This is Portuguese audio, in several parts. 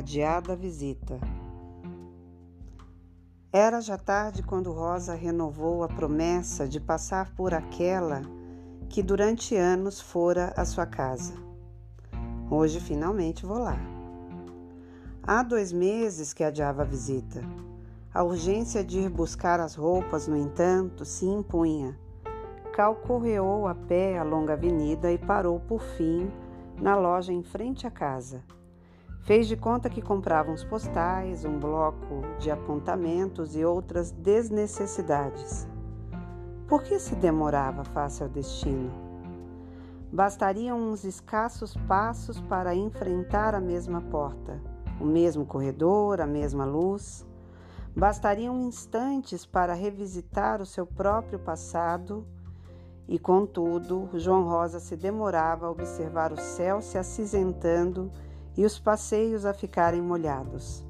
adiada visita. Era já tarde quando Rosa renovou a promessa de passar por aquela que durante anos fora a sua casa. Hoje finalmente vou lá. Há dois meses que adiava a visita. A urgência de ir buscar as roupas, no entanto, se impunha. Calcorreou a pé a longa avenida e parou por fim na loja em frente à casa. Fez de conta que comprava uns postais, um bloco de apontamentos e outras desnecessidades. Por que se demorava face ao destino? Bastariam uns escassos passos para enfrentar a mesma porta, o mesmo corredor, a mesma luz. Bastariam instantes para revisitar o seu próprio passado e, contudo, João Rosa se demorava a observar o céu se acinzentando e os passeios a ficarem molhados.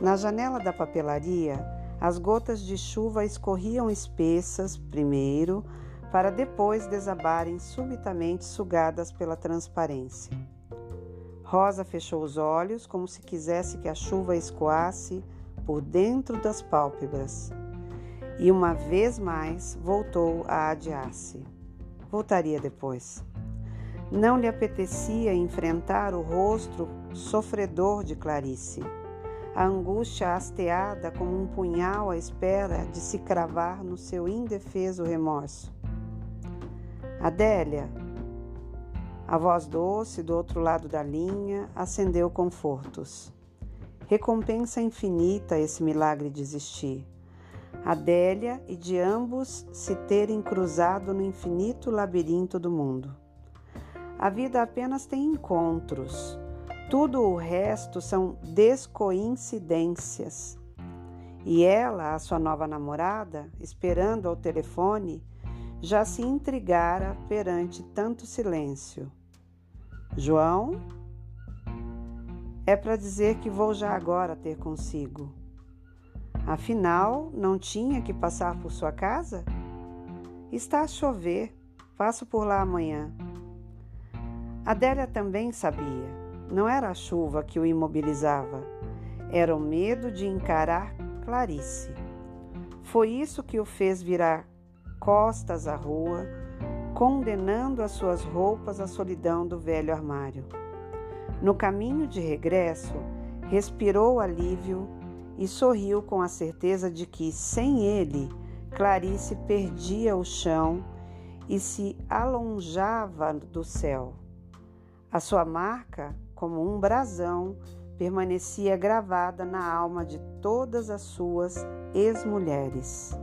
Na janela da papelaria, as gotas de chuva escorriam espessas primeiro, para depois desabarem subitamente sugadas pela transparência. Rosa fechou os olhos como se quisesse que a chuva escoasse por dentro das pálpebras. E uma vez mais voltou a adiar-se. Voltaria depois. Não lhe apetecia enfrentar o rosto sofredor de Clarice, a angústia hasteada como um punhal à espera de se cravar no seu indefeso remorso. Adélia, a voz doce do outro lado da linha acendeu confortos. Recompensa infinita esse milagre de existir. Adélia e de ambos se terem cruzado no infinito labirinto do mundo. A vida apenas tem encontros. Tudo o resto são descoincidências. E ela, a sua nova namorada, esperando ao telefone, já se intrigara perante tanto silêncio. João? É para dizer que vou já agora ter consigo. Afinal, não tinha que passar por sua casa? Está a chover, passo por lá amanhã. Adélia também sabia. Não era a chuva que o imobilizava, era o medo de encarar Clarice. Foi isso que o fez virar costas à rua, condenando as suas roupas à solidão do velho armário. No caminho de regresso, respirou alívio e sorriu com a certeza de que, sem ele, Clarice perdia o chão e se alonjava do céu. A sua marca, como um brasão, permanecia gravada na alma de todas as suas ex-mulheres.